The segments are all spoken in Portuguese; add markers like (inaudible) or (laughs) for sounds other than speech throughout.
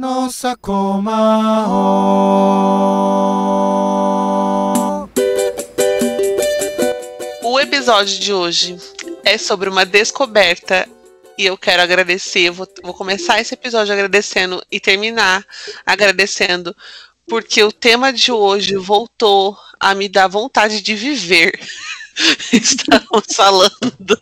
Nossa Coma O episódio de hoje é sobre uma descoberta e eu quero agradecer. Vou, vou começar esse episódio agradecendo e terminar agradecendo, porque o tema de hoje voltou a me dar vontade de viver. (laughs) Estamos falando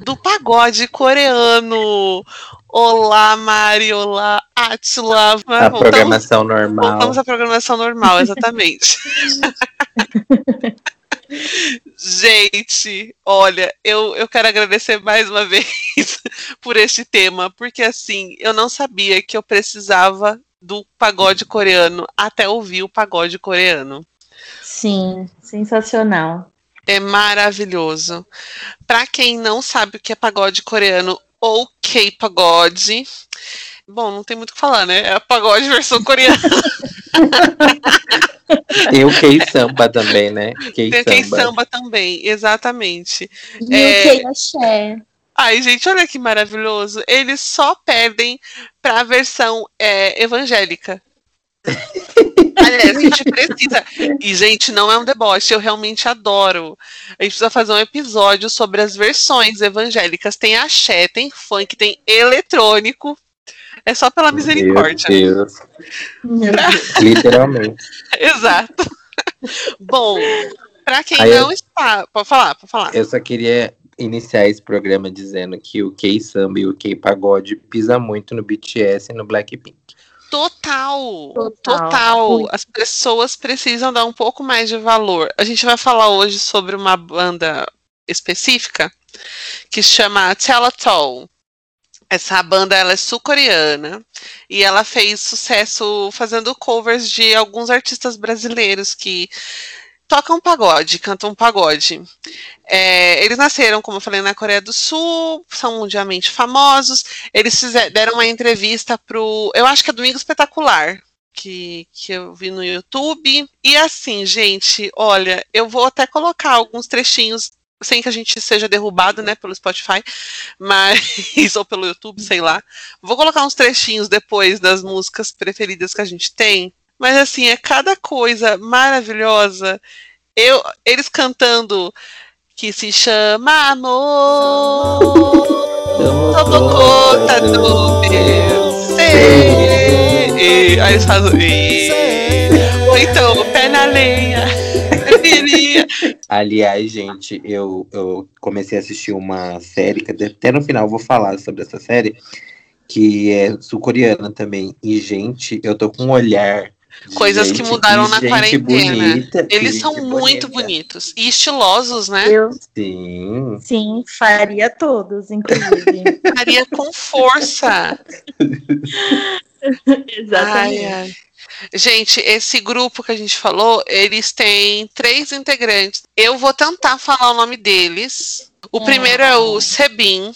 do pagode coreano. Olá, Mari. Olá, Atila. A programação normal. Voltamos à programação normal, (laughs) exatamente. Gente, olha, eu, eu quero agradecer mais uma vez (laughs) por este tema, porque assim, eu não sabia que eu precisava do pagode coreano até ouvir o pagode coreano. Sim, sensacional. É maravilhoso. Para quem não sabe o que é pagode coreano ou K-pagode, bom, não tem muito o que falar, né? É a pagode versão coreana. Tem o K-samba também, né? Tem o K-samba também, exatamente. E é... o K-axé. Ai, gente, olha que maravilhoso. Eles só perdem para a versão é, evangélica. Aliás, a gente precisa. E, gente, não é um deboche, eu realmente adoro. A gente precisa fazer um episódio sobre as versões evangélicas. Tem axé, tem funk, tem eletrônico. É só pela misericórdia. Meu Deus. Meu Deus. Literalmente. (laughs) Exato. Bom, para quem Aí não eu... está. Pode falar, pode falar. Eu só queria iniciar esse programa dizendo que o K-samba e o K-pagode pisa muito no BTS e no Blackpink. Total, total, total. As pessoas precisam dar um pouco mais de valor. A gente vai falar hoje sobre uma banda específica que chama Telatol. Essa banda ela é sul-coreana e ela fez sucesso fazendo covers de alguns artistas brasileiros que tocam pagode, cantam pagode. É, eles nasceram, como eu falei, na Coreia do Sul, são mundialmente famosos. Eles fizeram, deram uma entrevista pro, eu acho que é Domingo Espetacular, que, que eu vi no YouTube. E assim, gente, olha, eu vou até colocar alguns trechinhos sem que a gente seja derrubado, né, pelo Spotify, mas (laughs) ou pelo YouTube, sei lá. Vou colocar uns trechinhos depois das músicas preferidas que a gente tem, mas assim, é cada coisa maravilhosa. Eu, eles cantando que se chama amor. Tomo conta do meu ser. Aí eles fazem. Ou então, pé na lenha. Aliás, gente, eu, eu comecei a assistir uma série, que até no final eu vou falar sobre essa série, que é sul-coreana também. E, gente, eu tô com um olhar Coisas gente, que mudaram que na quarentena. Bonita, Eles são muito bonita. bonitos e estilosos, né? Eu, Sim. sim, faria todos, inclusive. (laughs) Faria com força. (laughs) Exatamente. Ai, ai. Gente, esse grupo que a gente falou, eles têm três integrantes. Eu vou tentar falar o nome deles. O É. primeiro é o Sebin.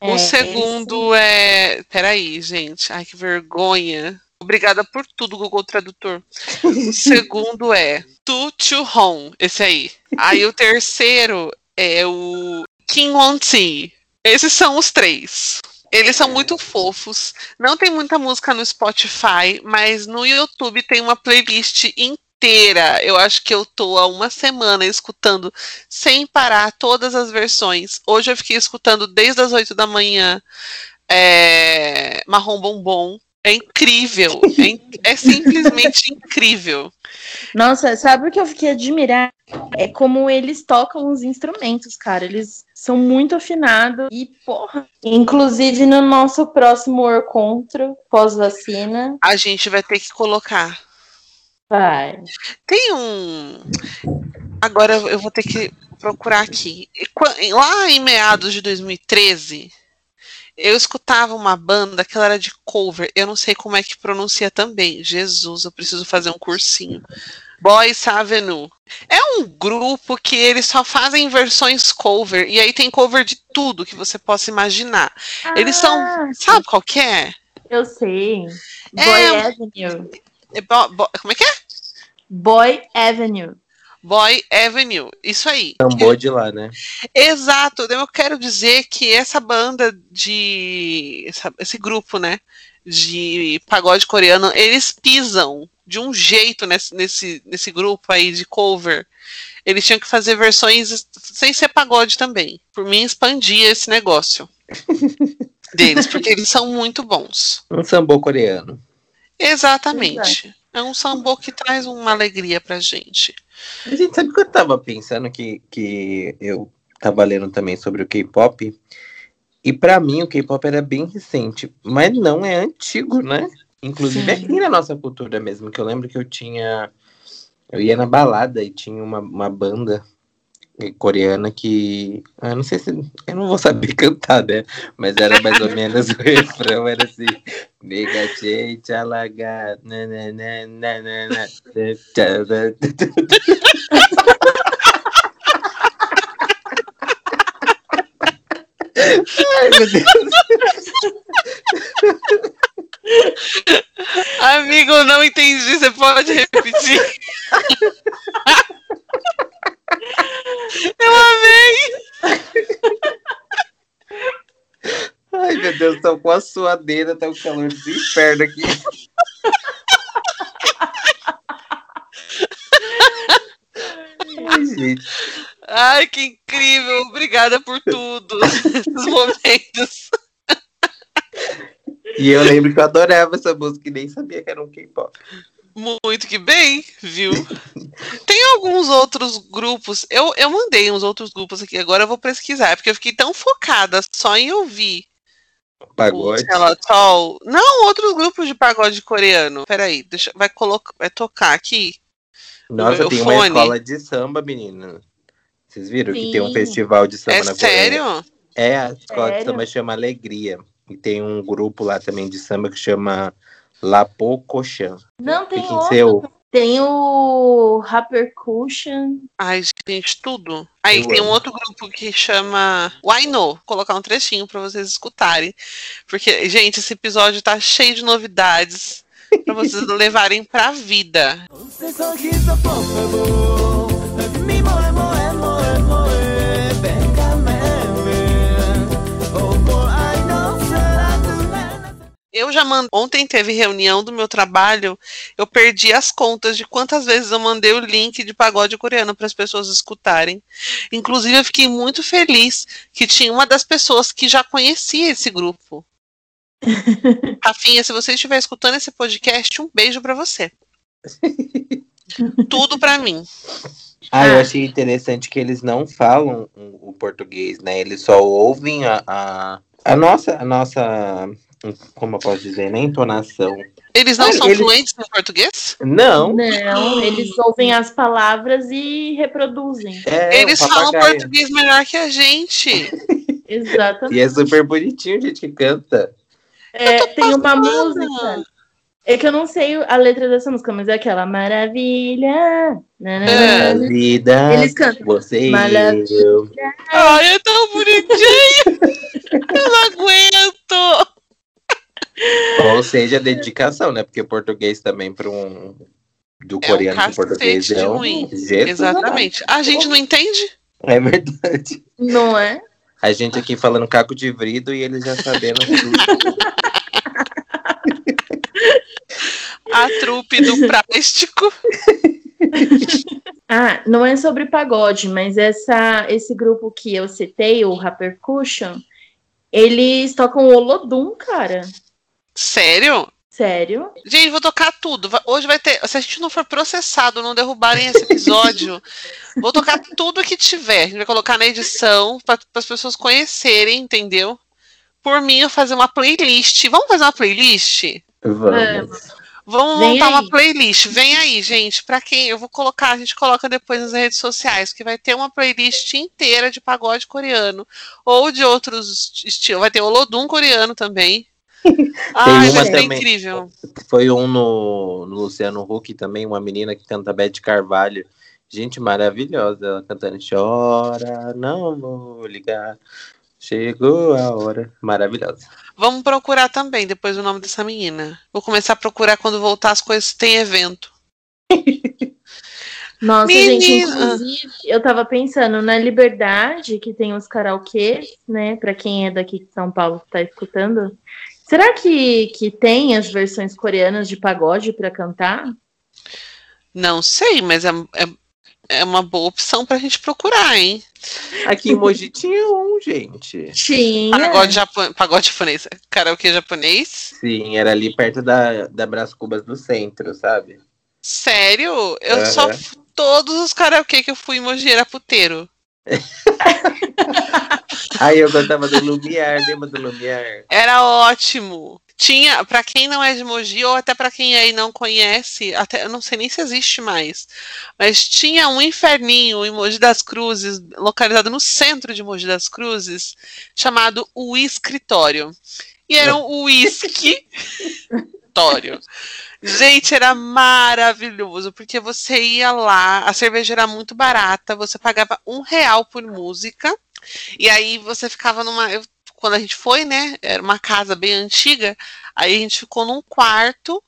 O É, segundo é. Peraí, gente. Ai, que vergonha. Obrigada por tudo, Google Tradutor. O segundo é Tu Chu Hong, esse aí. Aí o terceiro é o Kim Won Ti. Esses são os três. Eles são muito fofos. Não tem muita música no Spotify, mas no YouTube tem uma playlist inteira. Eu acho que eu tô há uma semana escutando sem parar todas as versões. Hoje eu fiquei escutando desde as 8 da manhã é, Marrom Bombom. É incrível. É, é simplesmente incrível. Nossa, sabe o que eu fiquei admirada? É como eles tocam os instrumentos, cara. Eles são muito afinados e, porra. Inclusive, no nosso próximo encontro pós-vacina, A gente vai ter que colocar. vai. Tem um. Agora eu vou ter que procurar aqui. Lá em meados de 2013, eu escutava uma banda que ela era de cover. Eu não sei como é que pronuncia também. Jesus, eu preciso fazer um cursinho. Boys Avenue. É um grupo que eles só fazem versões cover. E aí tem cover de tudo que você possa imaginar. Eles são. Ah, Sabe qual que é? Eu sei. É, Boy Avenue. É bo- bo- como é que é? Boy Avenue. Boy Avenue. Isso aí. Tambor de lá, né? Exato. Eu quero dizer que essa banda de. essa- esse grupo, né? De pagode coreano, eles pisam de um jeito nesse, nesse, nesse grupo aí de cover. Eles tinham que fazer versões sem ser pagode também. Por mim, expandia esse negócio (laughs) deles, porque eles são muito bons. Um sambô coreano. Exatamente. É um sambô que traz uma alegria pra gente. A gente sabe que eu tava pensando que, que eu tava lendo também sobre o K-pop. E pra mim o K-pop era bem recente, mas não é antigo, né? Inclusive Sim. aqui na nossa cultura mesmo, que eu lembro que eu tinha. Eu ia na balada e tinha uma, uma banda coreana que. ah, Eu não sei se. Eu não vou saber (laughs) cantar, né? Mas era mais ou menos o (laughs) refrão, era assim. Nega chei chalaga. Ai, meu Deus. Amigo, eu não entendi. Você pode repetir? (laughs) Eu amei! Ai, meu Deus, tô com a suadeira, tá um calor do inferno aqui. Ai, gente. Ai, que incrível! Obrigada por tudo. Esses momentos. E eu lembro que eu adorava essa música e nem sabia que era um K-pop. Muito que bem, viu? Tem alguns outros grupos. Eu, eu mandei uns outros grupos aqui, agora eu vou pesquisar, porque eu fiquei tão focada só em ouvir Pagode. Não, outros grupos de pagode coreano. Peraí, deixa, vai, colocar, vai tocar aqui. Nossa, tem uma fone. escola de samba, menina. Vocês viram que tem um Sim. festival de samba É na Coreia? sério? É, a escola de Sério? samba chama Alegria. E tem um grupo lá também de samba que chama Lapo Cochan. Não, tem Fica outro. Seul. Tem o Rapper Cushion. Ai, gente, tudo. Aí Eu tem amo. um outro grupo que chama Why No. Vou colocar um trechinho para vocês escutarem. Porque, gente, esse episódio tá cheio de novidades para vocês (laughs) levarem pra vida. Um sorriso, por favor. Eu já mandei. Ontem teve reunião do meu trabalho. Eu perdi as contas de quantas vezes eu mandei o link de pagode coreano para as pessoas escutarem. Inclusive, eu fiquei muito feliz que tinha uma das pessoas que já conhecia esse grupo. (laughs) Rafinha, se você estiver escutando esse podcast, um beijo para você. Tudo para mim. Ah, eu achei interessante que eles não falam o o português, né? Eles só ouvem a, a, a nossa, a nossa, como eu posso dizer, né? Entonação. Eles não Ah, são eles- fluentes em português? Não, Não, eles ouvem as palavras e reproduzem. é Eles um falam português melhor que a gente. (laughs) Exatamente. E é super bonitinho, gente, que canta. É, tem uma música. É que eu não sei a letra dessa música, mas é aquela maravilha. É. A vida, Eles cantam. você Maravilha. e eu. Ai, é tão bonitinho. Eu não aguento. Ou seja, dedicação, né? Porque português também para um do É um coreano pro português cacete é um ruim. Jesus Exatamente. A gente não entende? É verdade. Não é? A gente aqui falando caco de vrido e eles já sabendo tudo. (laughs) A trupe do plástico. (laughs) Ah, não é sobre pagode, mas essa, esse grupo que eu citei, o Repercussion, eles tocam Olodum, cara. Sério? Sério? Gente, vou tocar tudo. Hoje vai ter. Se a gente não for processado, não derrubarem esse episódio, (laughs) vou tocar tudo que tiver. A gente vai colocar na edição para as pessoas conhecerem, entendeu? Por mim, eu fazer uma playlist. Vamos fazer uma playlist? Vamos. Vamos Vem montar aí. uma playlist. Vem aí, gente. Pra quem eu vou colocar, a gente coloca depois nas redes sociais, que vai ter uma playlist inteira de pagode coreano ou de outros estilos. Vai ter Olodum coreano também. (laughs) Ai, uma vai ser também. incrível. Foi um no, no Luciano Huck também, uma menina que canta Beth Carvalho. Gente maravilhosa, ela cantando Chora, não vou ligar. Chegou a hora. Maravilhosa. Vamos procurar também depois o nome dessa menina. Vou começar a procurar quando voltar as coisas tem evento. (laughs) Nossa, gente, Menina. inclusive, eu tava pensando na Liberdade, que tem os karaokês, né? Pra quem é daqui de São Paulo que tá escutando. Será que, que tem as versões coreanas de pagode pra cantar? Não sei, mas é, é, é uma boa opção pra gente procurar, hein? Aqui em Mogi tinha um, gente. Tinha. Pagode, japo- pagode japonês. Karaokê japonês? Sim, era ali perto da, da Brás Cubas do centro, sabe? Sério? Eu Aham. só. Todos os karaokê que eu fui em Mogi era puteiro. (laughs) Aí eu gostava do Lumiar, lembra do Lumiar? Era ótimo. Tinha, pra quem não é de Mogi, ou até pra quem aí não conhece, até eu não sei nem se existe mais, mas tinha um inferninho em Mogi das Cruzes, localizado no centro de Mogi das Cruzes, chamado O Escritório. E era um uísque. (laughs) Gente, era maravilhoso, porque você ia lá, a cerveja era muito barata, você pagava um real por música, e aí você ficava numa. eu- quando a gente foi, né? Era uma casa bem antiga, aí a gente ficou num quarto.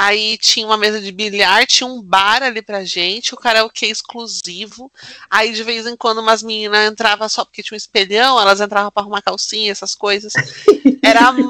Aí tinha uma mesa de bilhar, tinha um bar ali pra gente, o karaokê exclusivo. Aí de vez em quando umas meninas entravam só porque tinha um espelhão, elas entravam pra arrumar calcinha, essas coisas. Era (laughs)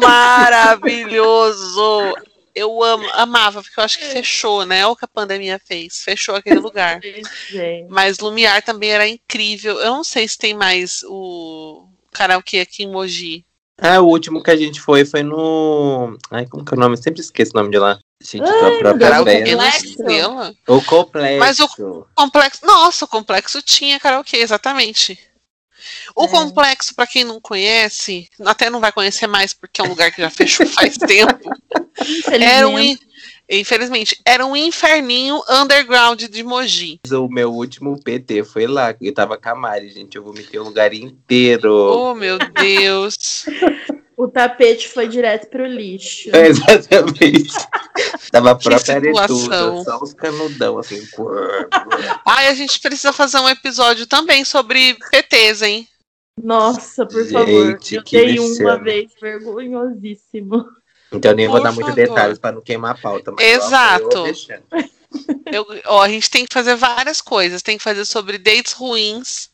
maravilhoso. Eu amo, amava, porque eu acho que fechou, né? Olha o que a pandemia fez. Fechou aquele lugar. (laughs) Mas Lumiar também era incrível. Eu não sei se tem mais o karaokê aqui em Mogi. Ah, o último que a gente foi foi no. Ai, como que é o nome? Eu sempre esqueço o nome de lá. Gente, Ai, a própria. Estrela? O complexo. Mas o- Complexo. Nossa, o complexo tinha karaokê, exatamente. O É. complexo, pra quem não conhece, até não vai conhecer mais porque é um lugar que já fechou faz (laughs) tempo. Era um, Infelizmente. in- infelizmente, era um inferninho underground de Mogi. O meu último PT foi lá, que eu tava com a Mari, gente. Eu vomitei o lugar inteiro. Oh, meu Deus. (laughs) O tapete foi direto pro lixo. É, Exatamente. tava a própria situação. aretuda, só os canudão, assim. Ai, a gente precisa fazer um episódio também sobre PTs, hein? Nossa, por Gente, favor. Eu dei uma vez vergonhosíssimo. Então eu nem vou dar muitos detalhes pra não queimar a pauta. Mas Exato. (laughs) eu ó, a gente tem que fazer várias coisas. Tem que fazer sobre dates ruins.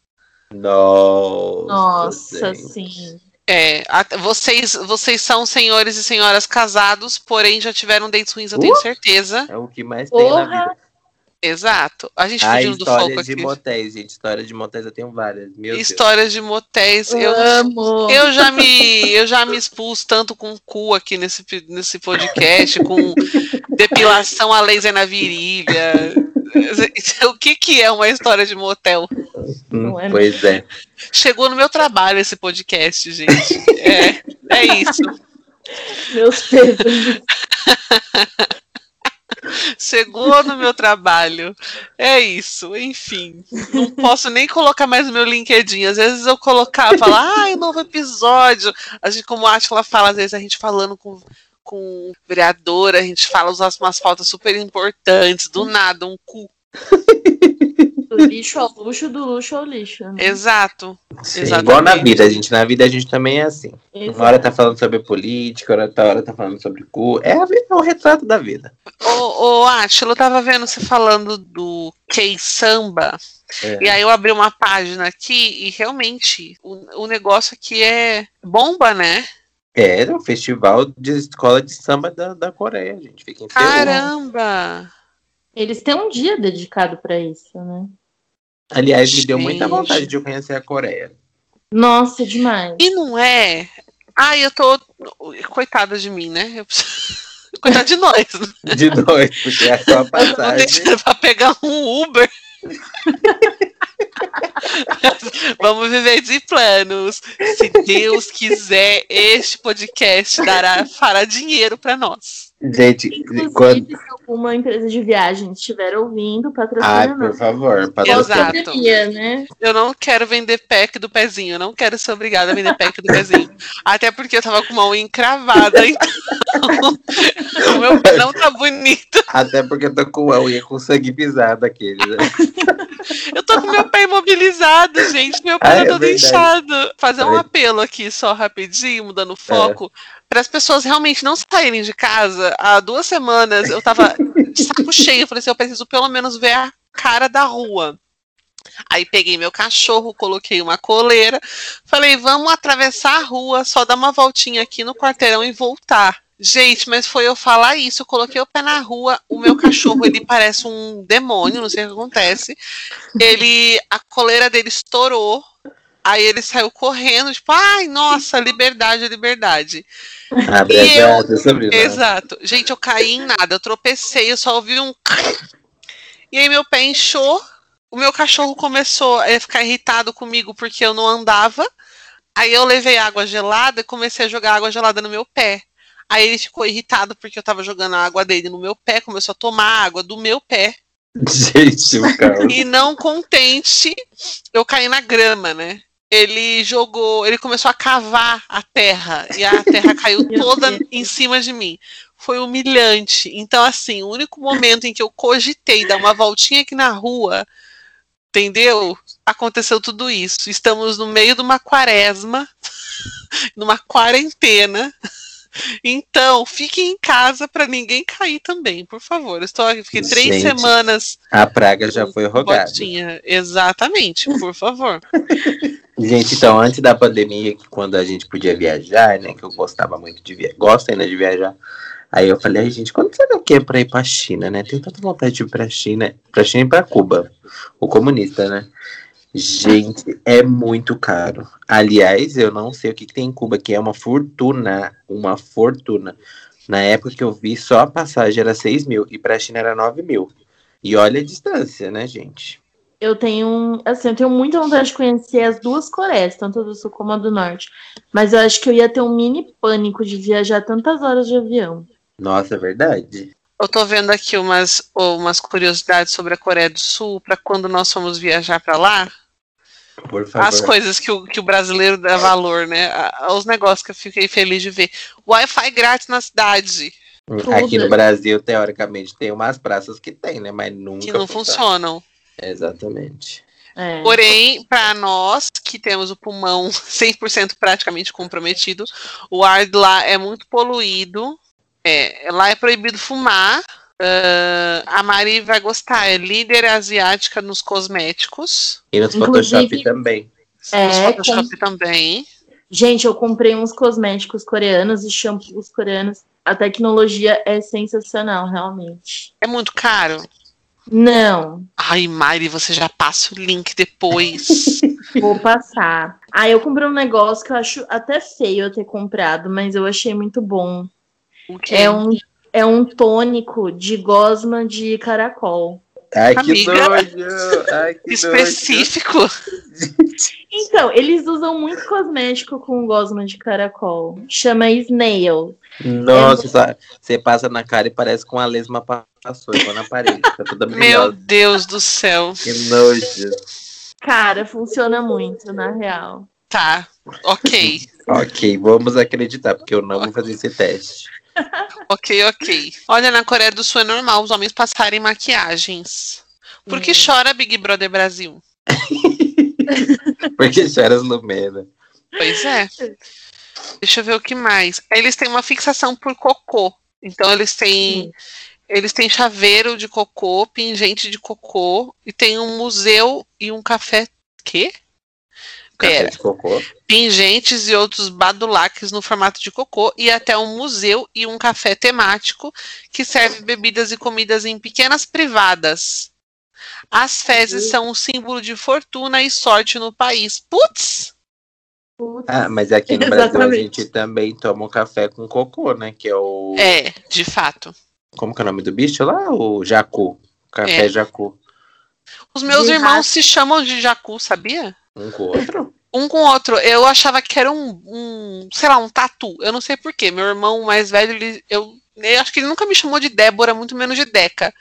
Nossa. Nossa, gente. sim. É, a- vocês, vocês são senhores e senhoras casados, porém já tiveram dates ruins, eu tenho Uh! certeza. É o que mais tem na Porra! vida. Exato. A gente Ah, fugindo do foco histórias de aqui. motéis, gente. Histórias de motéis eu tenho várias. Meu Deus. Histórias de motéis. Eu, Amo. eu já me eu já me expus tanto com cu aqui nesse, nesse podcast, com depilação a laser na virilha. (laughs) O que, que é uma história de motel? Hum, Não é pois é. Chegou no meu trabalho esse podcast, gente. É, é isso. Meus pesos. (laughs) Chegou no meu trabalho. É isso, enfim. Não posso nem colocar mais meu LinkedIn. Às vezes eu colocava lá, ai, novo episódio. A gente, como a Atila fala, às vezes a gente falando com, com o vereador, a gente fala umas, pautas super importantes, do nada, um cu. (laughs) Do lixo ao luxo, do luxo ao lixo. Né? Exato. Sim, Exatamente. igual na vida, gente. Na vida a gente também é assim. Exato. Uma hora tá falando sobre política, outra hora tá falando sobre cu. É, a vida, é o retrato da vida. Ô, ô Atila, eu tava vendo você falando do K-Samba. É. E aí eu abri uma página aqui e realmente o, o negócio aqui é bomba, né? É, um festival de escola de samba da, da Coreia, gente. Fica. Caramba! Eles têm um dia dedicado pra isso, né? Aliás, me deu muita vontade de eu conhecer a Coreia. Nossa, demais. E não é. Ai, eu tô. Coitada de mim, né? Eu preciso- (laughs) Coitada de nós. né? De noite, porque é só a Eu Vou passagem. deixar pra pegar um Uber. (laughs) Vamos viver de planos. Se Deus quiser, este podcast dará, fará dinheiro pra nós. Gente, Inclusive, quando... se alguma empresa de viagem estiver ouvindo, Ai, patrocina por nós. favor, Exato. patrocina. Poderia, né? Eu não quero vender pack do pezinho, eu não quero ser obrigada a vender pack do pezinho. (laughs) Até porque eu tava com uma unha encravada, então (laughs) o meu pé não tá bonito. Até porque eu tô com a unha com sangue pisado aquele, né? Eu tô com meu pé imobilizado, gente. Meu pé Ah, tá é todo verdade. inchado. Fazer um É. apelo aqui só rapidinho, mudando o foco. Para as pessoas realmente não saírem de casa. Há duas semanas eu tava de saco cheio. Falei assim: eu preciso pelo menos ver a cara da rua. Aí peguei meu cachorro, coloquei uma coleira, falei, vamos atravessar a rua, só dar uma voltinha aqui no quarteirão e voltar. Gente, mas foi eu falar isso, eu coloquei o pé na rua, o meu cachorro, ele parece um demônio, não sei o que acontece. Ele, a coleira dele estourou, aí ele saiu correndo, tipo, ai, nossa, liberdade, liberdade. Abre E eu- Sabrina. Exato. Gente, eu caí em nada, eu tropecei, eu só ouvi um. (laughs) E aí meu pé inchou, o meu cachorro começou a ficar irritado comigo porque eu não andava. Aí eu levei água gelada e comecei a jogar água gelada no meu pé. Aí ele ficou irritado porque eu tava jogando a água dele no meu pé, começou a tomar água do meu pé. (laughs) Gente, o caos. E não contente, eu caí na grama, né? Ele jogou, ele começou a cavar a terra e a terra (laughs) caiu toda em cima de mim. Foi humilhante. Então, assim, o único momento em que eu cogitei dar uma voltinha aqui na rua, entendeu? Aconteceu tudo isso. Estamos no meio de uma quaresma, (laughs) numa quarentena. Então, fiquem em casa para ninguém cair também, por favor. Eu estou aqui, fiquei três Gente, semanas A praga já foi rogada. botinha. Exatamente, por favor. (laughs) Gente, então, antes da pandemia, quando a gente podia viajar, né? Que eu gostava muito de viajar, gosto ainda de viajar. Aí eu falei, gente, quando será que é pra ir pra China, né? Tenho tanta vontade de ir pra China, pra China e pra Cuba. O comunista, né? Gente, é muito caro. Aliás, eu não sei o que, que tem em Cuba, que é uma fortuna. Uma fortuna. Na época que eu vi, só a passagem era 6 mil e pra China era 9 mil. E olha a distância, né, gente? Eu tenho, assim, eu tenho muita vontade de conhecer as duas Coreias, tanto a do Sul como a do Norte. Mas eu acho que eu ia ter um mini pânico de viajar tantas horas de avião. Nossa, é verdade. Eu tô vendo aqui umas, umas curiosidades sobre a Coreia do Sul para quando nós formos viajar para lá. Por favor. As coisas que o, que o brasileiro dá valor, né? A- Os negócios que eu fiquei feliz de ver. Wi-Fi grátis na cidade, Aqui no. Brasil, teoricamente, tem umas praças que tem, né? Mas nunca que não funciona. funcionam. Exatamente. É. Porém, para nós que temos o pulmão (laughs) 100% praticamente comprometido, o ar de lá é muito poluído. É, lá é proibido fumar. Ah, a Mari vai gostar, é líder asiática nos cosméticos. E nos Inclusive- Photoshop também. É, nos Photoshop também. Gente, eu comprei uns cosméticos coreanos e shampoos coreanos. A tecnologia é sensacional, realmente. É muito caro. Não, Ai, Mari, você já passa o link depois. (laughs) vou passar. Ah, eu comprei um negócio que eu acho até feio eu ter comprado, mas eu achei muito bom. O quê? É um, é um tônico de gosma de caracol. Ai, que Amiga. nojo! Ai, que específico. Então, eles usam muito cosmético com gosma de caracol. Chama Snail. Nossa, sa- você passa na cara e parece com a lesma passou igual na parede. Tá toda (laughs) Meu. Deus do céu. Que nojo. Cara, funciona muito, na real. Tá, ok. Ok, vamos acreditar, porque eu não vou fazer esse teste. Ok, ok. Olha, na Coreia do Sul é normal os homens passarem maquiagens. Por que Hum. chora Big Brother Brasil? (laughs) Porque choras Lumena. Pois é. Deixa eu ver o que mais. Eles têm uma fixação por cocô. Então eles têm. Eles têm chaveiro de cocô, pingente de cocô, e tem um museu e um café. Quê? Pera. de cocô. pingentes e outros badulaques no formato de cocô e até um museu e um café temático que serve bebidas e comidas em pequenas privadas. As fezes são um símbolo de fortuna e sorte no país. Putz! Putz. Ah, mas aqui no Brasil a Exatamente. gente também toma um café com cocô, né? Que é o. É, de fato. Como que é o nome do bicho lá? O jacu. Café É. jacu. Os meus De irmãos se chamam de jacu, sabia? Um com o outro. Um com o outro. Eu achava que era um, um sei lá, um tatu. Eu não sei porquê. Meu irmão mais velho, ele, eu, eu acho que ele nunca me chamou de Débora, muito menos de Deca.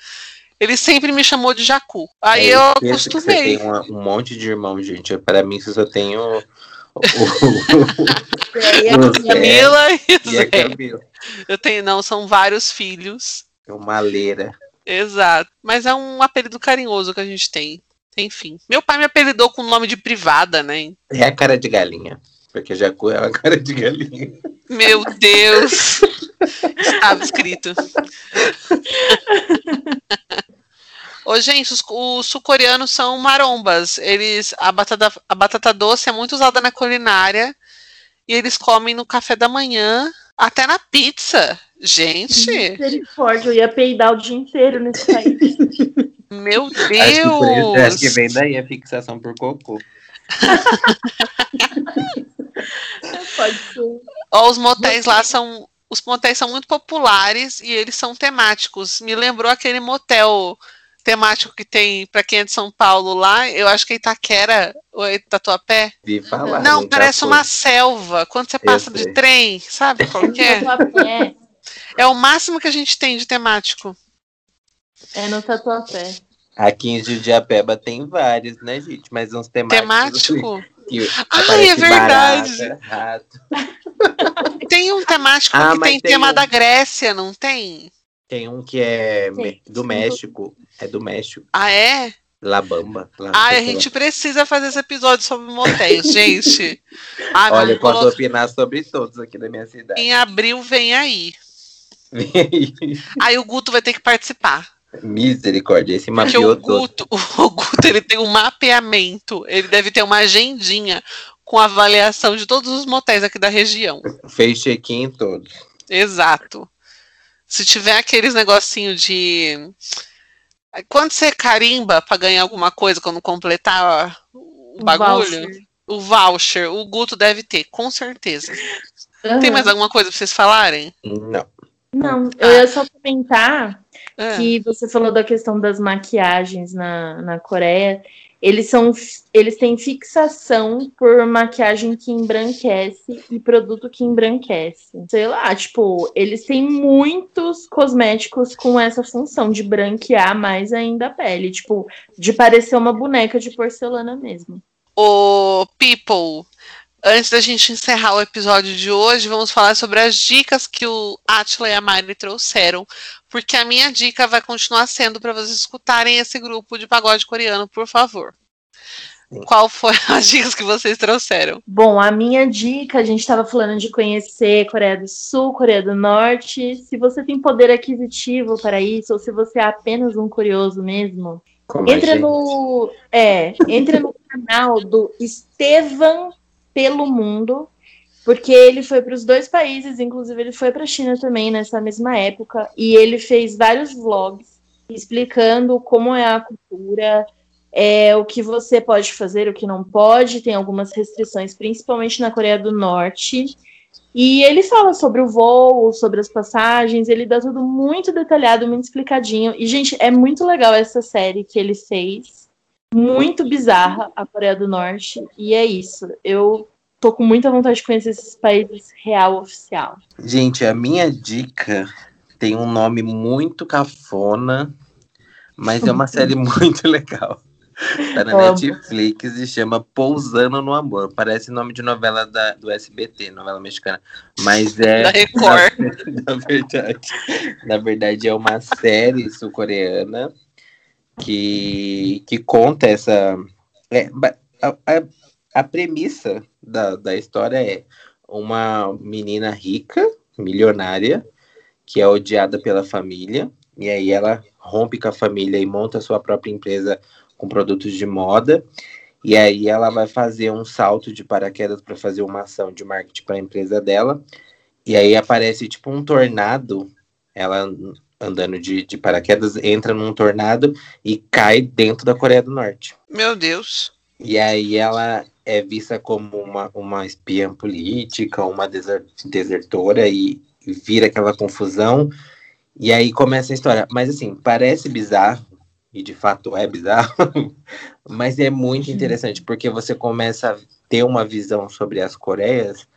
Ele sempre me chamou de Jacu. Aí É, eu acostumei. Você tem uma- um monte de irmão, gente. Para mim, você só tem o. o- (laughs) o- É, e a- Camila e e a Zé. Camila. Eu tenho, não, são vários filhos. É uma leira. Exato. Mas é um apelido carinhoso que a gente tem. Enfim. Meu pai me apelidou com o nome de privada, né? É a cara de galinha. Porque jacu é uma (laughs) cara de galinha. Meu Deus! Estava escrito. Ô, Ô, gente, os, os sul-coreanos são marombas. Eles, a batata, a batata doce é muito usada na culinária e eles comem no café da manhã, até na pizza. Gente, Misericórdia, eu ia peidar o dia inteiro nesse país. (laughs) meu Acho que, isso- Deus. acho que vem daí a fixação por cocô. (laughs) Pode ser. Ó, os motéis lá são. Os motéis são muito populares e eles são temáticos. Me lembrou aquele motel temático que tem pra quem é de São Paulo lá. Eu acho que é Itaquera ou é Tatuapé. Vi falar. Não, parece fui. uma selva. Quando você passa de trem, sabe qual que é? É o máximo que a gente tem de temático. É no Tatuapé. Aqui em Judiapeba tem vários, né, gente? Mas uns temáticos. Temático? Que Ai, é verdade. barata, rato. (laughs) Tem um temático Ah, que tem, tem tema um- da Grécia, não tem? Tem um que é Sim. do México. É do México. Ah, é? La Bamba. La- Ah, a gente precisa fazer esse episódio sobre motéis, gente. (laughs) Ah, Olha, eu posso opinar sobre todos aqui da minha cidade. Em abril vem aí. Vem aí. Aí o Guto vai ter que participar. Misericórdia, esse Porque mapeou o todo. Guto, o Guto ele tem um mapeamento. Ele deve ter uma agendinha com avaliação de todos os motéis aqui da região. Fez check-in em todos. Exato. Se tiver aqueles negocinho de. Quando você carimba pra ganhar alguma coisa quando completar o Um bagulho, voucher. o voucher, o Guto deve ter, com certeza. Aham. Tem mais alguma coisa pra vocês falarem? Não. Não, eu ia só comentar Ah, que você falou da questão das maquiagens na, na Coreia. Eles são eles têm fixação por maquiagem que embranquece e produto que embranquece. Sei lá, tipo, eles têm muitos cosméticos com essa função de branquear mais ainda a pele, tipo, de parecer uma boneca de porcelana mesmo. Ô, People, antes da gente encerrar o episódio de hoje, vamos falar sobre as dicas que o Atila e a Mari trouxeram. Porque a minha dica vai continuar sendo para vocês escutarem esse grupo de pagode coreano, por favor. Qual foram (laughs) as dicas que vocês trouxeram? Bom, a minha dica, a gente estava falando de conhecer Coreia do Sul, Coreia do Norte. Se você tem poder aquisitivo para isso, ou se você é apenas um curioso mesmo, Como a entra no, é, entra no canal do Estevan pelo Mundo, porque ele foi para os dois países, inclusive ele foi para a China também nessa mesma época, e ele fez vários vlogs explicando como é a cultura, é, o que você pode fazer, o que não pode, tem algumas restrições, principalmente na Coreia do Norte. E ele fala sobre o voo, sobre as passagens, ele dá tudo muito detalhado, muito explicadinho. E, gente, é muito legal essa série que ele fez. Muito bizarra, a Coreia do Norte. E é isso. Eu tô com muita vontade de conhecer esses países real oficial. Gente, a minha dica tem um nome muito cafona, mas é uma série (laughs) muito legal. Tá na Amo. Netflix e chama Pousando no Amor. Parece nome de novela da, do SBT, novela mexicana. Mas (laughs) é. Da Record. Na, (laughs) na verdade, na verdade, é uma série sul-coreana que, que conta essa. é, a, a, a premissa da, da história é uma menina rica, milionária, que é odiada pela família, e aí ela rompe com a família e monta sua própria empresa com produtos de moda. E aí ela vai fazer um salto de paraquedas para fazer uma ação de marketing para a empresa dela. E aí aparece tipo um tornado, ela andando de, de paraquedas, entra num tornado e cai dentro da Coreia do Norte. Meu Deus. E aí ela é vista como uma, uma espiã política, uma deser- desertora e vira aquela confusão. E aí começa a história. Mas assim, parece bizarro, e de fato é bizarro, (laughs) mas é muito interessante, porque você começa a ter uma visão sobre as Coreias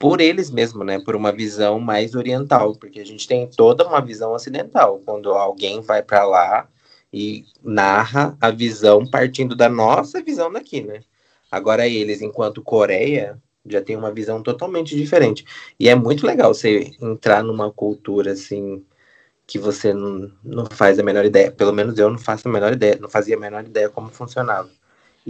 por eles mesmos, né? Por uma visão mais oriental, porque a gente tem toda uma visão ocidental. Quando alguém vai para lá e narra a visão partindo da nossa visão daqui, né? Agora eles, enquanto Coreia, já tem uma visão totalmente diferente. E é muito legal você entrar numa cultura assim que você não, não faz a menor ideia. Pelo menos eu não faço a menor ideia, não fazia a menor ideia como funcionava.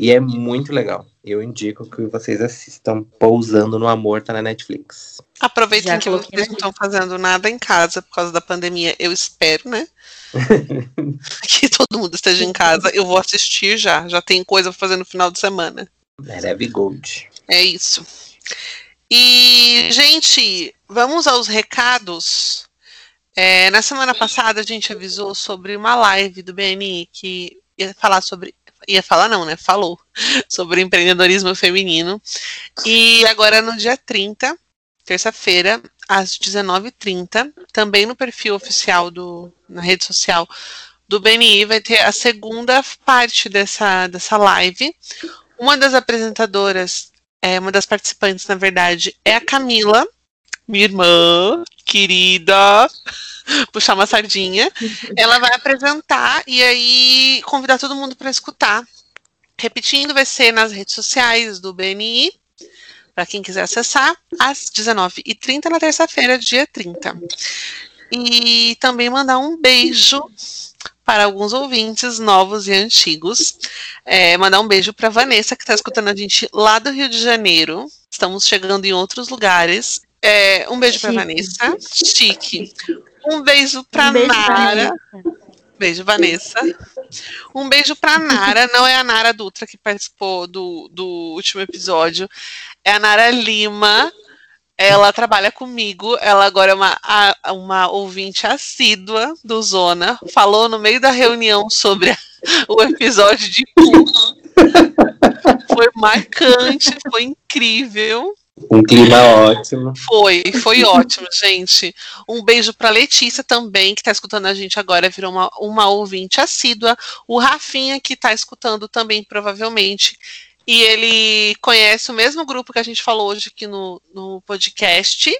E é muito legal. Eu indico que vocês assistam Pousando no Amor, tá na Netflix. Aproveitem Já que vocês não estão fazendo nada em casa por causa da pandemia. Eu espero, né? (laughs) que todo mundo esteja em casa. Eu vou assistir já. Já tem coisa pra fazer no final de semana. Maravi Gold. É isso. E, gente, vamos aos recados. É, na semana passada a gente avisou sobre uma live do BNI que ia falar sobre. Ia falar, não, né? Falou (laughs) sobre empreendedorismo feminino. E agora no dia 30, terça-feira, às 19h30, também no perfil oficial do. na rede social do BNI, vai ter a segunda parte dessa, dessa live. Uma das apresentadoras é, uma das participantes, na verdade, é a Camila, minha irmã querida, (laughs) puxar uma sardinha. Ela vai apresentar e aí convidar todo mundo para escutar. Repetindo, vai ser nas redes sociais do BNI, para quem quiser acessar, às 19h30 na terça-feira, dia 30. E também mandar um beijo para alguns ouvintes novos e antigos. É, mandar um beijo para Vanessa, que está escutando a gente lá do Rio de Janeiro. Estamos chegando em outros lugares. É, um beijo para. Vanessa. Chique. Um beijo para Um beijo, Nara. Beijo, Vanessa. Um beijo pra Nara. Não é a Nara Dutra que participou do, do último episódio. É a Nara Lima. Ela trabalha comigo. Ela agora é uma, uma ouvinte assídua do Zona. Falou no meio da reunião sobre (laughs) o episódio de cu. Foi marcante, foi incrível. Um clima ótimo. Foi, foi (laughs) ótimo, gente. Um beijo pra Letícia também, que tá escutando a gente agora, virou uma, uma ouvinte assídua. O Rafinha, que tá escutando também, provavelmente. E ele conhece o mesmo grupo que a gente falou hoje aqui no, no podcast.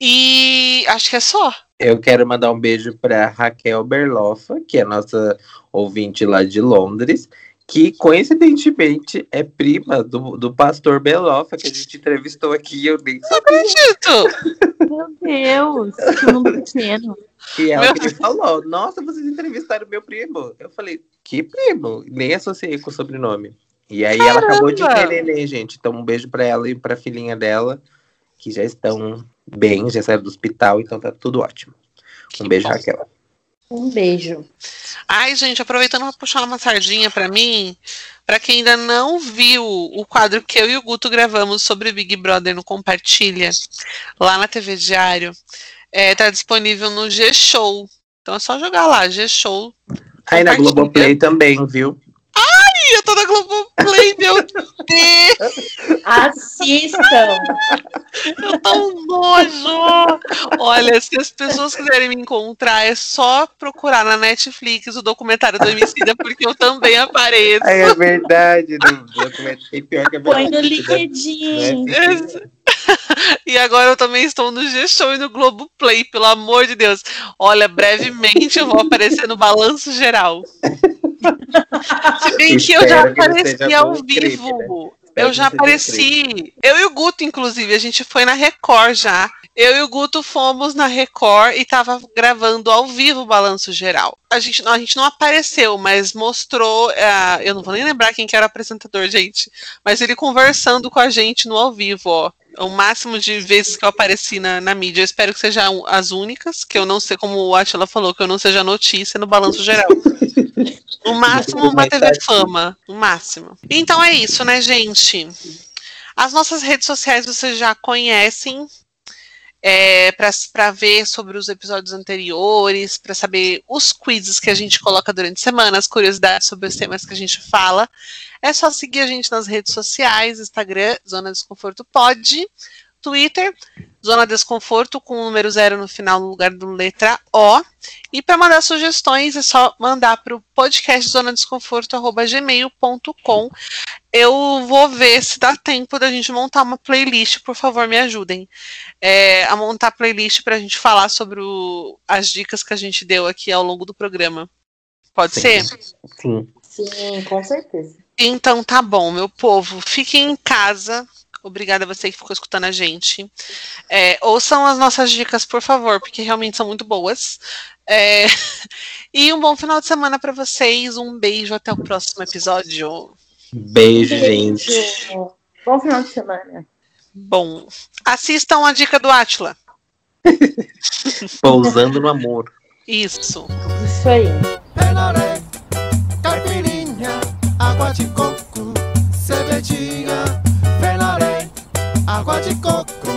E acho que é só. Eu quero mandar um beijo para Raquel Berloffa, que é nossa ouvinte lá de Londres, que coincidentemente é prima do, do pastor Berloffa, que a gente entrevistou aqui. Eu nem sabia. Tito, Meu Deus, que mundo pequeno. E ela Meu que me falou: Nossa, vocês entrevistaram meu primo. Eu falei: Que primo? Nem associei com o sobrenome. E aí ela acabou de ter Caramba! neném, gente. Então um beijo para ela e para filhinha dela, que já estão bem, já saíram do hospital, então tá tudo ótimo. Um beijo, bom. Raquel. Um beijo. Ai, gente, aproveitando para puxar uma sardinha pra mim, pra quem ainda não viu o quadro que eu e o Guto gravamos sobre Big Brother no Compartilha, lá na TV Diário, é, tá disponível no G-Show. Então é só jogar lá, G-Show. Aí na. Globoplay também, viu? Ih, eu tô na Globoplay, meu Deus, Assistam. eu tô um nojo! Olha, se as pessoas quiserem me encontrar, é só procurar na Netflix o documentário do Emicida, porque eu também apareço. Aí é verdade. No documento. Pior que é Põe no né? LinkedIn. E agora eu também estou no G-Show e no Globoplay, pelo amor de Deus. Olha, brevemente eu vou aparecer no Balanço Geral. (laughs) Se bem que eu já apareci ao vivo. né? Eu já apareci. Eu e o Guto, inclusive, a gente foi na Record já. Eu e o Guto fomos na Record e tava gravando ao vivo o Balanço Geral. A gente, não- a gente não apareceu, mas mostrou. ah, eu não vou nem lembrar quem que era o apresentador, gente. Mas ele conversando com a gente no ao vivo, ó. O máximo de vezes que eu apareci na, na mídia. Eu espero que sejam as únicas, que eu não sei, como o Atila falou, que eu não seja notícia no balanço geral. O máximo uma TV Fama. O máximo. Então é isso, né, gente? As nossas redes sociais vocês já conhecem. É, para ver sobre os episódios anteriores, para saber os quizzes que a gente coloca durante a semana, as curiosidades sobre os temas que a gente fala. É só seguir a gente nas redes sociais, Instagram, Zona Desconforto Pod, Twitter, Zona Desconforto com o número zero no final no lugar do letra O. E para mandar sugestões é só mandar para o podcast zona desconforto@gmail.com. Eu vou ver se dá tempo da gente montar uma playlist, por favor, me ajudem é, a montar playlist para a gente falar sobre o- as dicas que a gente deu aqui ao longo do programa. Pode Sim. ser? Sim. Sim, com certeza. Então tá bom, meu povo. Fiquem em casa, Obrigada a você que ficou escutando a gente. É, ouçam as nossas dicas, por favor, porque realmente são muito boas. É, (laughs) e um bom final de semana para vocês. Um beijo, até o próximo episódio. Beijo, gente. Beijo. Bom final de semana. Bom, assistam a dica do Atila. (laughs) Pousando no amor. Isso. Isso aí. Penoré, caipirinha, água de coco, cervejinha água de coco.